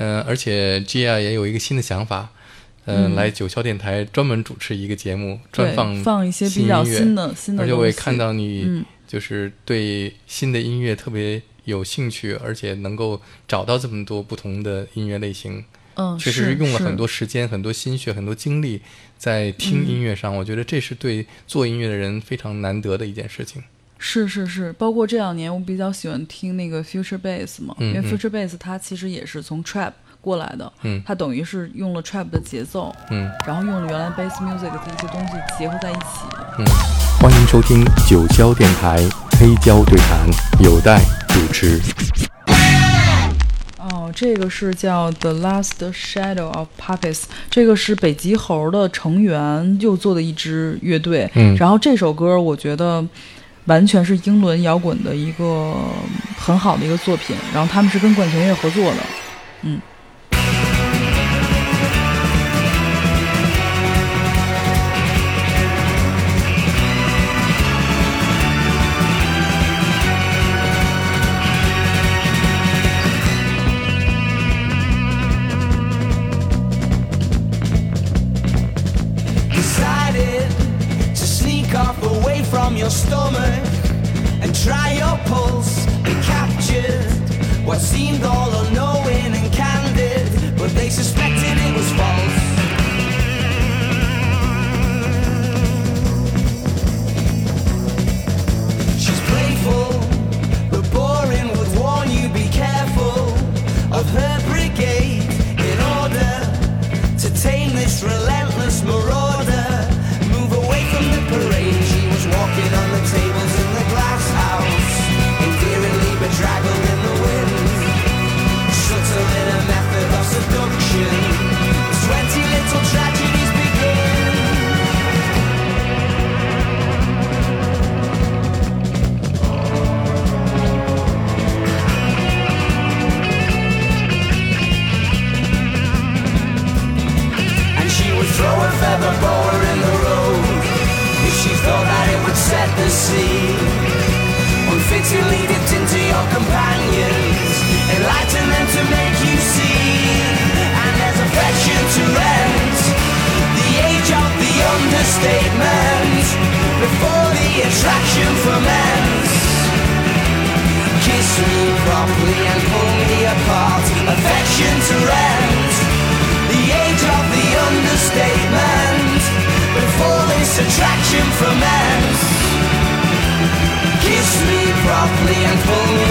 嗯，而且 Gia 也有一个新的想法，嗯，来九霄电台专门主持一个节目，专放放一些比较新的新的。而且我也看到你就是对新的音乐特别有兴趣，而且能够找到这么多不同的音乐类型。嗯，确实是用了很多时间、很多心血、很多精力在听音乐上。我觉得这是对做音乐的人非常难得的一件事情。是是是，包括这两年我比较喜欢听那个 Future Bass 嘛，因为 Future Bass 它其实也是从 Trap 过来的，嗯，它等于是用了 Trap 的节奏，嗯，然后用了原来 Bass Music 的一些东西结合在一起，嗯。欢迎收听九霄电台黑胶对谈，有待主持。哦，这个是叫 The Last Shadow of Puppies，这个是北极猴的成员又做的一支乐队，嗯，然后这首歌我觉得。完全是英伦摇滚的一个很好的一个作品，然后他们是跟管弦乐合作的，嗯。Try your pulse, be captured. What seemed all unknowing and candid, but they suspect. attraction from us. Kiss me properly and pull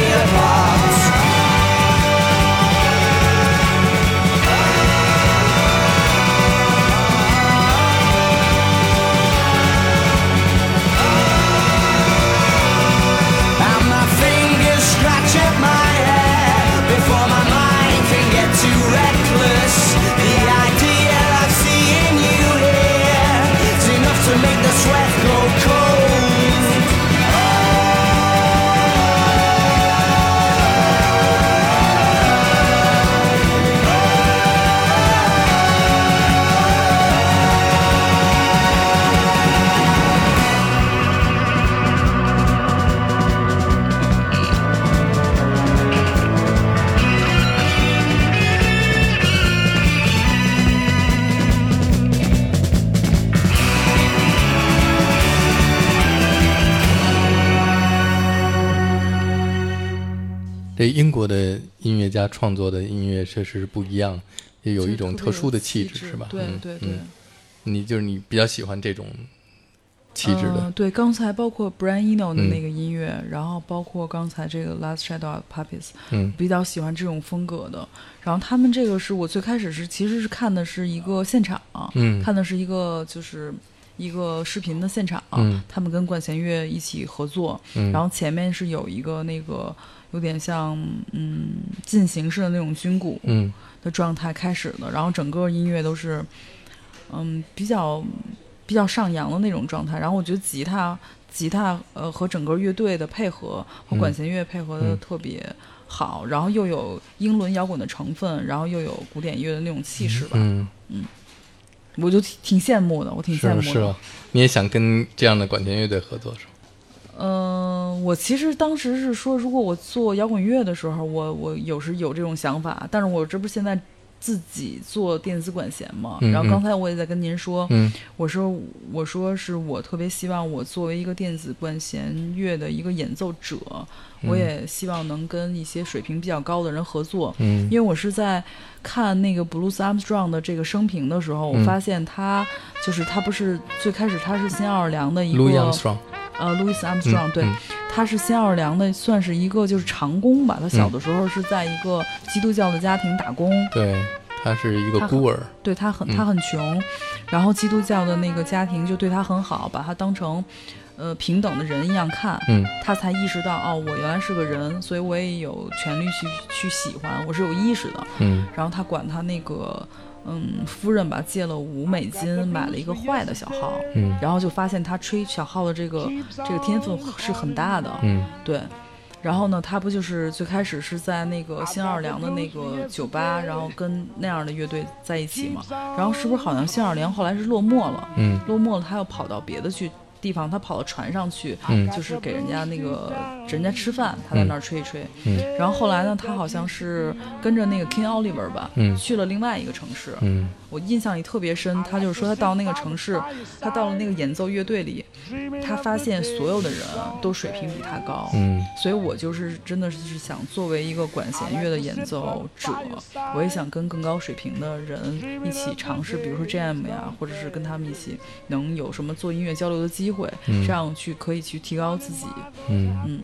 这英国的音乐家创作的音乐确实是不一样，也有一种特殊的气质，是吧？对对对。你就是你比较喜欢这种气质的。对，刚才包括 Brian Eno 的那个音乐，然后包括刚才这个 Last Shadow of Puppies，嗯，比较喜欢这种风格的。然后他们这个是我最开始是其实是看的是一个现场，嗯，看的是一个就是一个视频的现场，嗯，他们跟管弦乐一起合作，嗯，然后前面是有一个那个。有点像嗯进行式的那种军鼓的状态开始的，然后整个音乐都是嗯比较比较上扬的那种状态。然后我觉得吉他吉他呃和整个乐队的配合和管弦乐配合的特别好，然后又有英伦摇滚的成分，然后又有古典乐的那种气势吧。嗯嗯，我就挺挺羡慕的，我挺羡慕的。是啊？你也想跟这样的管弦乐队合作是吗？嗯。嗯，我其实当时是说，如果我做摇滚乐的时候，我我有时有这种想法，但是我这不是现在。自己做电子管弦嘛，然后刚才我也在跟您说，我说我说是我特别希望我作为一个电子管弦乐的一个演奏者，我也希望能跟一些水平比较高的人合作，因为我是在看那个 Blues Armstrong 的这个生平的时候，我发现他就是他不是最开始他是新奥尔良的一个。呃，Louis Armstrong，对，他是新奥尔良的，算是一个就是长工吧。他小的时候是在一个基督教的家庭打工，对，他是一个孤儿，对他很他很穷，然后基督教的那个家庭就对他很好，把他当成呃平等的人一样看，嗯，他才意识到哦，我原来是个人，所以我也有权利去去喜欢，我是有意识的，嗯，然后他管他那个。嗯，夫人吧借了五美金买了一个坏的小号，嗯，然后就发现他吹小号的这个这个天分是很大的，嗯，对，然后呢，他不就是最开始是在那个新奥尔良的那个酒吧，然后跟那样的乐队在一起嘛，然后是不是好像新奥尔良后来是落寞了，嗯，落寞了，他又跑到别的去。地方，他跑到船上去，就是给人家那个人家吃饭，他在那儿吹一吹。然后后来呢，他好像是跟着那个 King Oliver 吧，去了另外一个城市。我印象里特别深，他就是说他到那个城市，他到了那个演奏乐队里，他发现所有的人都水平比他高。嗯，所以我就是真的是想作为一个管弦乐的演奏者，我也想跟更高水平的人一起尝试，比如说 Jam 呀，或者是跟他们一起能有什么做音乐交流的机会，这样去可以去提高自己。嗯嗯。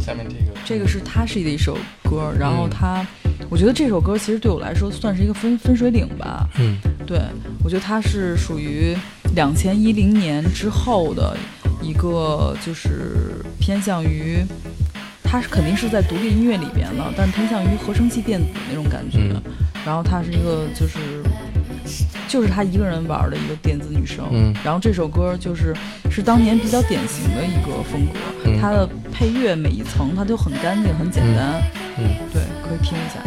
下面这个，这个是他是的一首歌，然后他。我觉得这首歌其实对我来说算是一个分分水岭吧。嗯，对，我觉得他是属于两千一零年之后的一个，就是偏向于，它是肯定是在独立音乐里边了，但偏向于合成器电子那种感觉。然后它是一个就是，就是他一个人玩的一个电子女声。嗯，然后这首歌就是是当年比较典型的一个风格，它的配乐每一层它就很干净很简单。嗯，对，可以听一下。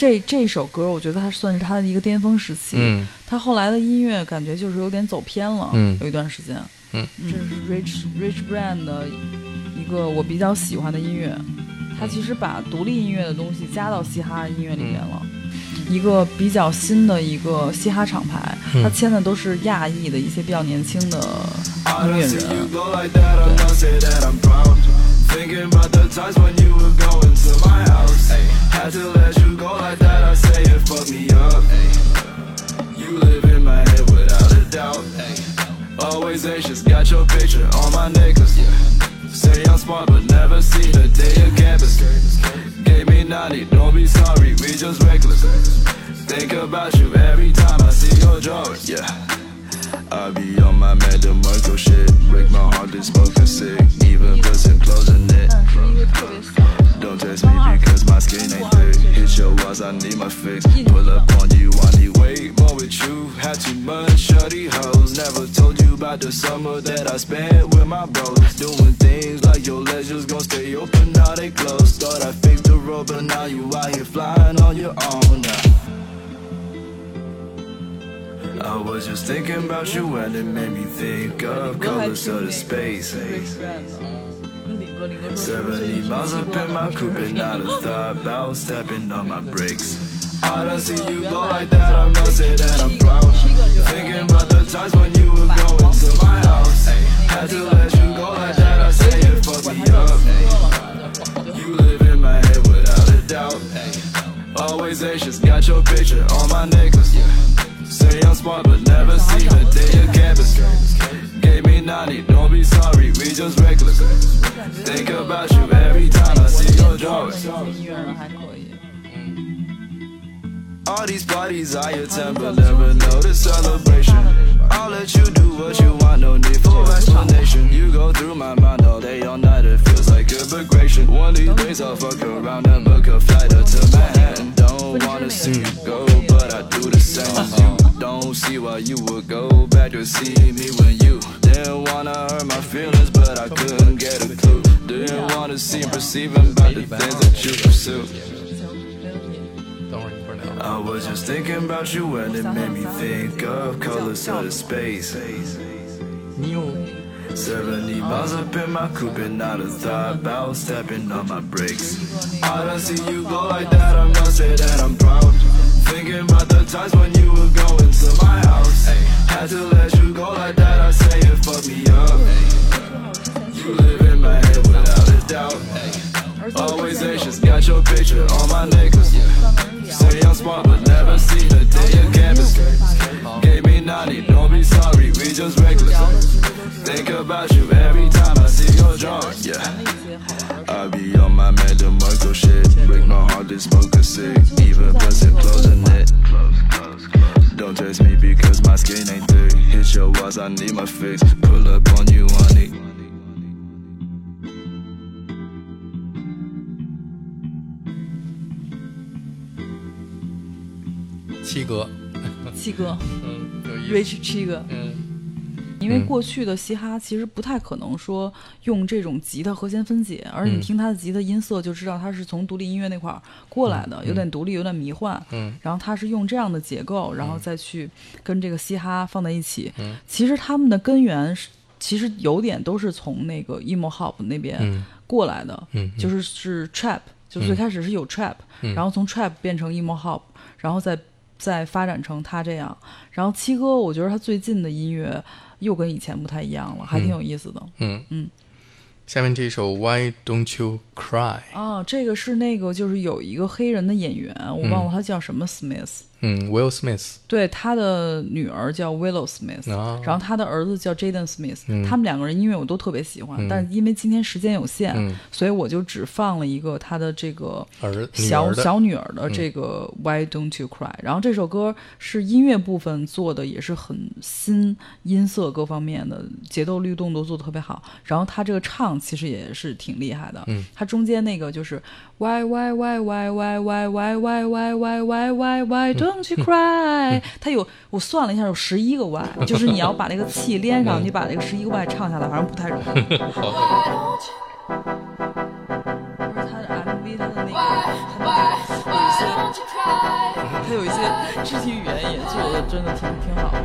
这这首歌，我觉得它算是他的一个巅峰时期。嗯，他后来的音乐感觉就是有点走偏了。嗯，有一段时间。嗯，这是 Rich Rich Brand 的一个我比较喜欢的音乐。他其实把独立音乐的东西加到嘻哈音乐里面了。一个比较新的一个嘻哈厂牌，他签的都是亚裔的一些比较年轻的音乐人。Thinking about the times when you were going to my house. Ay, had to let you go like that, I say it fucked me up. Ay, you live in my head without a doubt. Ay, always anxious, got your picture on my necklace. Yeah. Say I'm smart, but never seen a day of campus. Gave me 90, don't be sorry, we just reckless. Think about you on my Madam Marco shit, break my heart, this smoking sick. Even bustin' closing it. Don't test me because my skin ain't thick. Hit your walls, I need my fix. Pull up on you, I need way more with you. Had too much shorty hoes. Never told you about the summer that I spent with my bros. Doing things like your legs just gon' stay open, now they closed. Thought I fixed the road, but now you out here flying on your own now. I was just thinking about you and it made me think of colors of the space. 70 miles up in my coupe and not a thought about stepping on my brakes. I don't see you go like that, I must say that I'm proud. Thinking about the times when you were going to my house. Attend, but never know the celebration. I'll let you do what you want, no need for explanation. You go through my mind all day, all night, it feels like immigration. One of these days I'll fuck around and book a flight up to Manhattan. Don't wanna see you go, but I do the same. You don't see why you would go back to see me when you didn't wanna hurt my feelings, but I couldn't get a clue. Didn't wanna see and perceive about the things that you pursue. I was just thinking about you and it made me think of colors of the space. 70 miles up in my coupe and not a thought about stepping on my brakes. I don't see you go like that, I must say that I'm proud. Thinking about the times when you were going to my house. Had to let you go like that, I say it fucked me up. You live in my head without a doubt. Always anxious, got your picture on my necklace. Say I'm smart, but never seen a day of campus. Gave me 90, don't be sorry, we just reckless. Think about you every time I see your drawing. Yeah. I be on my Madam Marco shit. Break my heart, this smoke a sick. Even bustin' closing it. Don't test me because my skin ain't thick. Hit your walls, I need my fix. Pull up on you, honey. 七哥，七哥，嗯，Rich 七哥，嗯，因为过去的嘻哈其实不太可能说用这种吉他和弦分解，而你听他的吉他音色就知道他是从独立音乐那块儿过来的，有点独立，有点迷幻，嗯，然后他是用这样的结构，然后再去跟这个嘻哈放在一起，嗯，其实他们的根源是其实有点都是从那个 emo hop 那边过来的，嗯，就是是 trap，就最开始是有 trap，然后从 trap 变成 emo hop，然后再。再发展成他这样，然后七哥，我觉得他最近的音乐又跟以前不太一样了，还挺有意思的。嗯。嗯，下面这首 Why Don't You Cry 啊，这个是那个就是有一个黑人的演员，我忘了他叫什么 Smith。嗯，Will Smith，对，他的女儿叫 Willow Smith，然后他的儿子叫 Jaden Smith，他们两个人音乐我都特别喜欢，但是因为今天时间有限，所以我就只放了一个他的这个儿小小女儿的这个 Why Don't You Cry，然后这首歌是音乐部分做的也是很新，音色各方面的节奏律动都做的特别好，然后他这个唱其实也是挺厉害的，他中间那个就是 Why Why Why Why Why Why Why Why Why Why Why Why Why Don't Don't you cry？它有我算了一下，有十一个 why，就是你要把那个气连上，你把那个十一个 why 唱下来，反正不太容易。好。不是他的 MV，他的那个，他那个有一些。他有一些肢体语言也做的真的挺挺好的，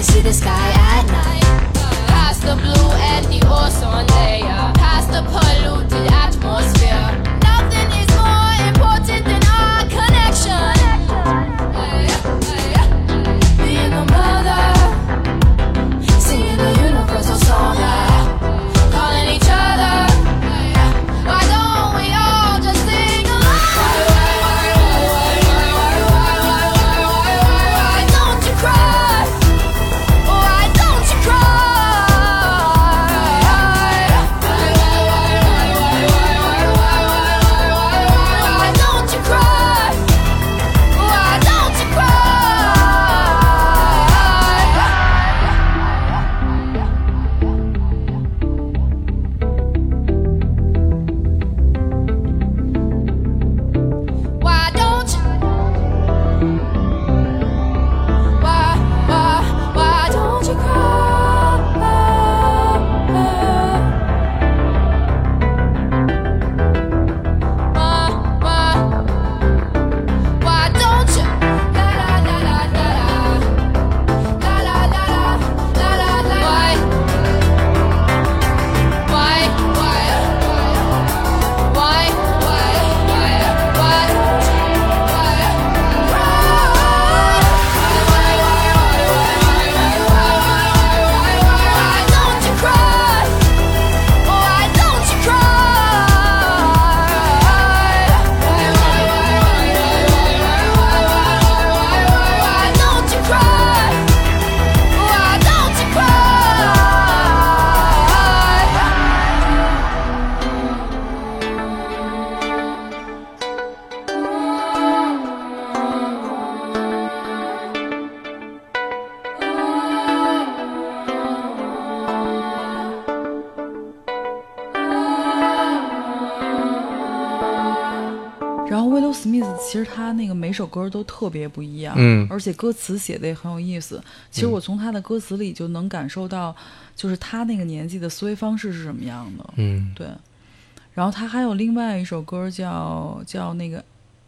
can see the sky at night. Past the blue and the ocean. 首歌都特别不一样，嗯，而且歌词写的也很有意思。其实我从他的歌词里就能感受到，就是他那个年纪的思维方式是什么样的，嗯，对。然后他还有另外一首歌叫叫那个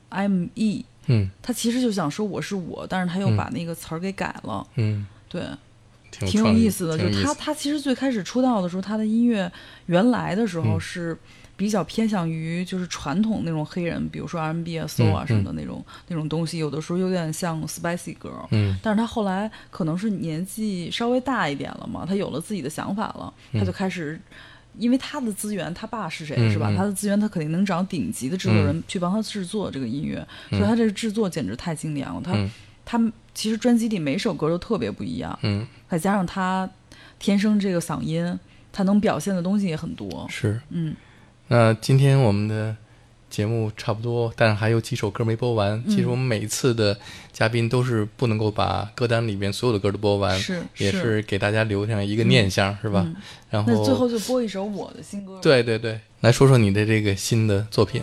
M E，嗯，他其实就想说我是我，但是他又把那个词儿给改了，嗯，对，挺有意思的。就他他其实最开始出道的时候，他的音乐原来的时候是。比较偏向于就是传统那种黑人，比如说 R&B 啊、Soul 啊什么的那种那种东西，有的时候有点像 Spicy Girl。嗯，但是他后来可能是年纪稍微大一点了嘛，他有了自己的想法了，他就开始，因为他的资源，他爸是谁是吧？他的资源他肯定能找顶级的制作人去帮他制作这个音乐，所以他这个制作简直太精良了。他他其实专辑里每首歌都特别不一样，嗯，再加上他天生这个嗓音，他能表现的东西也很多，是，嗯。那今天我们的节目差不多，但还有几首歌没播完。其实我们每一次的嘉宾都是不能够把歌单里面所有的歌都播完，是也是给大家留下一个念想，是吧？然后那最后就播一首我的新歌。对对对，来说说你的这个新的作品。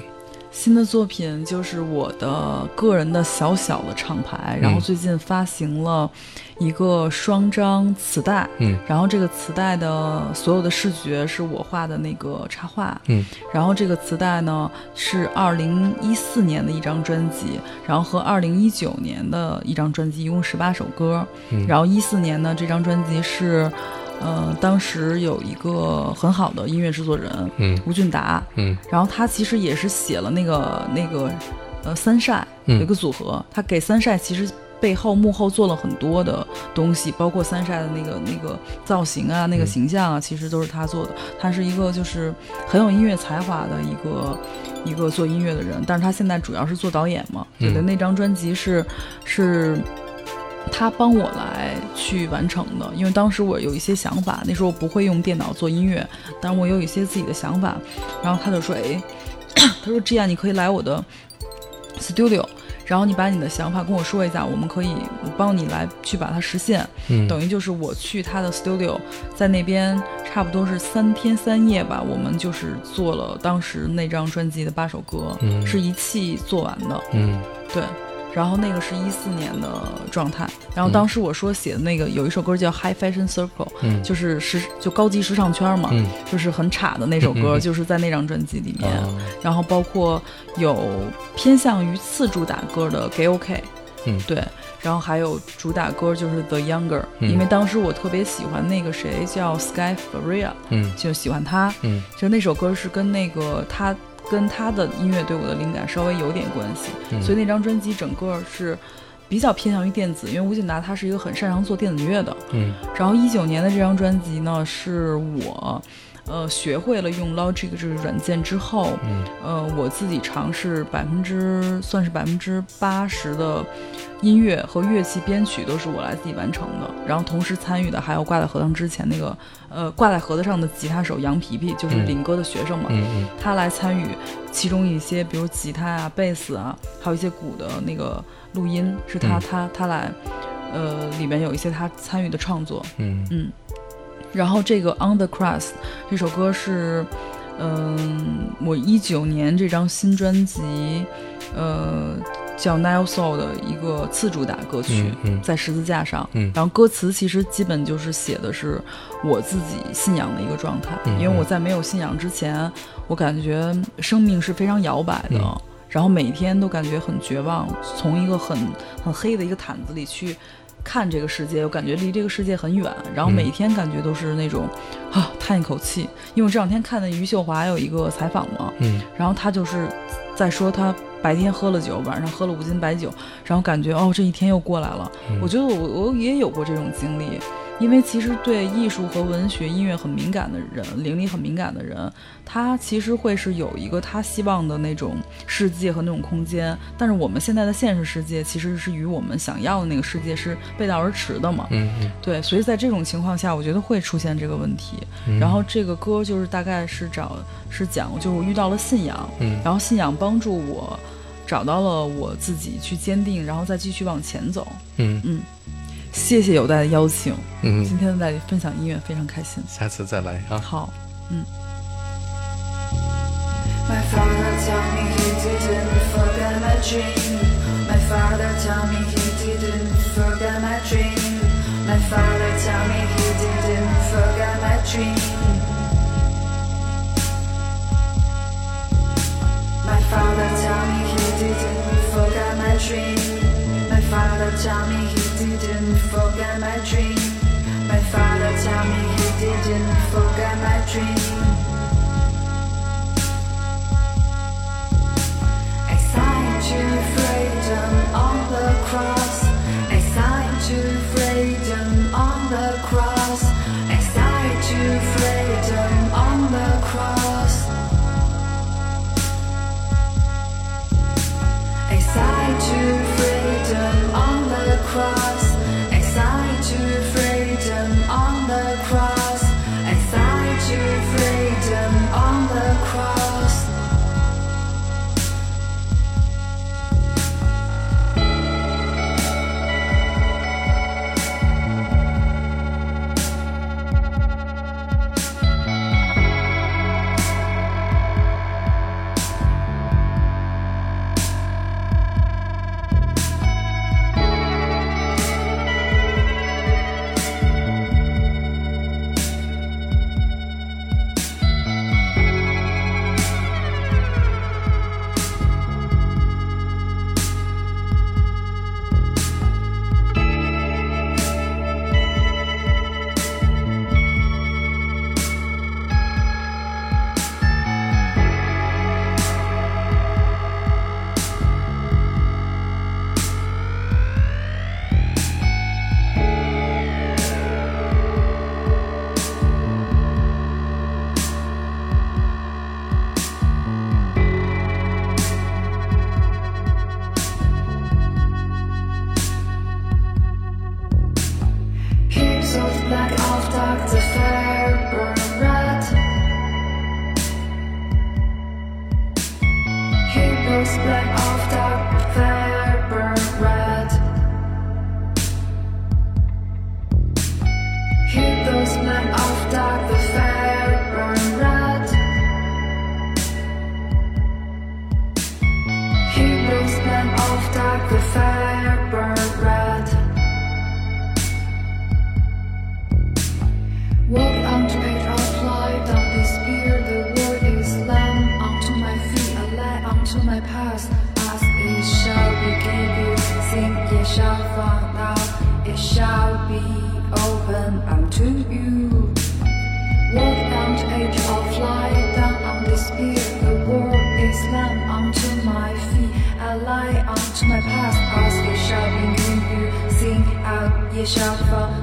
新的作品就是我的个人的小小的厂牌，然后最近发行了一个双张磁带，嗯，然后这个磁带的所有的视觉是我画的那个插画，嗯，然后这个磁带呢是二零一四年的一张专辑，然后和二零一九年的一张专辑，一共十八首歌，嗯，然后一四年呢这张专辑是。呃，当时有一个很好的音乐制作人，嗯，吴俊达，嗯，然后他其实也是写了那个那个，呃，三晒有一个组合，他给三晒其实背后幕后做了很多的东西，包括三晒的那个那个造型啊，那个形象啊，其实都是他做的。他是一个就是很有音乐才华的一个一个做音乐的人，但是他现在主要是做导演嘛，对的。那张专辑是是。他帮我来去完成的，因为当时我有一些想法，那时候我不会用电脑做音乐，但是我有一些自己的想法，然后他就说：“哎，他说这样你可以来我的 studio，然后你把你的想法跟我说一下，我们可以我帮你来去把它实现。嗯，等于就是我去他的 studio，在那边差不多是三天三夜吧，我们就是做了当时那张专辑的八首歌，是一气做完的。嗯，对。”然后那个是一四年的状态，然后当时我说写的那个有一首歌叫 High Fashion Circle，嗯，就是时就高级时尚圈嘛，嗯，就是很差的那首歌，就是在那张专辑里面。然后包括有偏向于次主打歌的 Gay OK，嗯，对，然后还有主打歌就是 The Younger，因为当时我特别喜欢那个谁叫 Sky Faria，嗯，就喜欢他，嗯，就那首歌是跟那个他。跟他的音乐对我的灵感稍微有点关系，所以那张专辑整个是比较偏向于电子，因为吴俊达他是一个很擅长做电子乐的。嗯，然后一九年的这张专辑呢，是我。呃，学会了用 Logic 这个软件之后，嗯，呃，我自己尝试百分之算是百分之八十的音乐和乐器编曲都是我来自己完成的，然后同时参与的还有挂在核桃之前那个呃挂在盒子上的吉他手杨皮皮，就是林哥的学生嘛，嗯。嗯，他来参与其中一些，比如吉他啊、贝斯啊，还有一些鼓的那个录音，是他他他来，呃，里面有一些他参与的创作，嗯。嗯。然后这个 On the Cross 这首歌是，嗯，我一九年这张新专辑，呃，叫 Nile Soul 的一个次主打歌曲，在十字架上。嗯，然后歌词其实基本就是写的是我自己信仰的一个状态，因为我在没有信仰之前，我感觉生命是非常摇摆的，然后每天都感觉很绝望，从一个很很黑的一个毯子里去。看这个世界，我感觉离这个世界很远，然后每天感觉都是那种，啊，叹一口气。因为我这两天看的余秀华有一个采访嘛，嗯，然后他就是在说他白天喝了酒，晚上喝了五斤白酒，然后感觉哦，这一天又过来了。我觉得我我也有过这种经历。因为其实对艺术和文学、音乐很敏感的人，灵力很敏感的人，他其实会是有一个他希望的那种世界和那种空间。但是我们现在的现实世界其实是与我们想要的那个世界是背道而驰的嘛？嗯嗯。对，所以在这种情况下，我觉得会出现这个问题。然后这个歌就是大概是找是讲，就是我遇到了信仰，嗯，然后信仰帮助我找到了我自己去坚定，然后再继续往前走。嗯嗯。谢谢有代的邀请，嗯，今天在分享音乐非常开心，下次再来啊。好，嗯。My father told me he didn't forget my dream. My father told me he didn't forget my dream. My father told me he didn't forget my dream. My forgot my dream.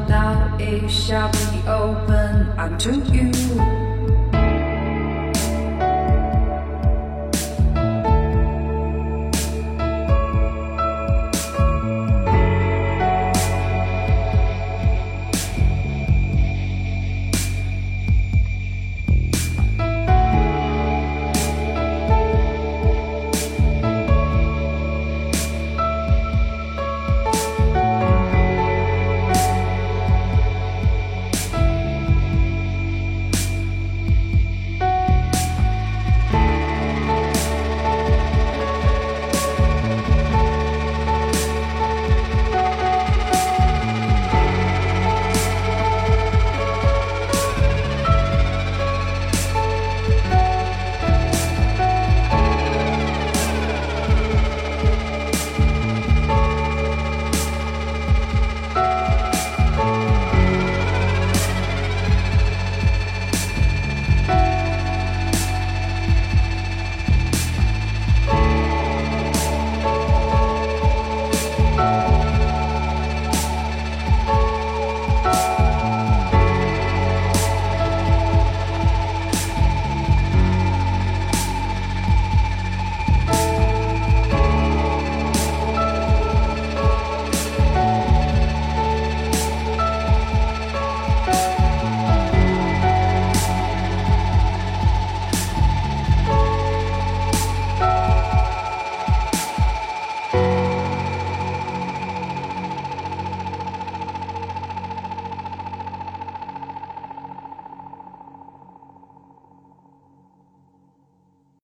Now, it shall be open unto you.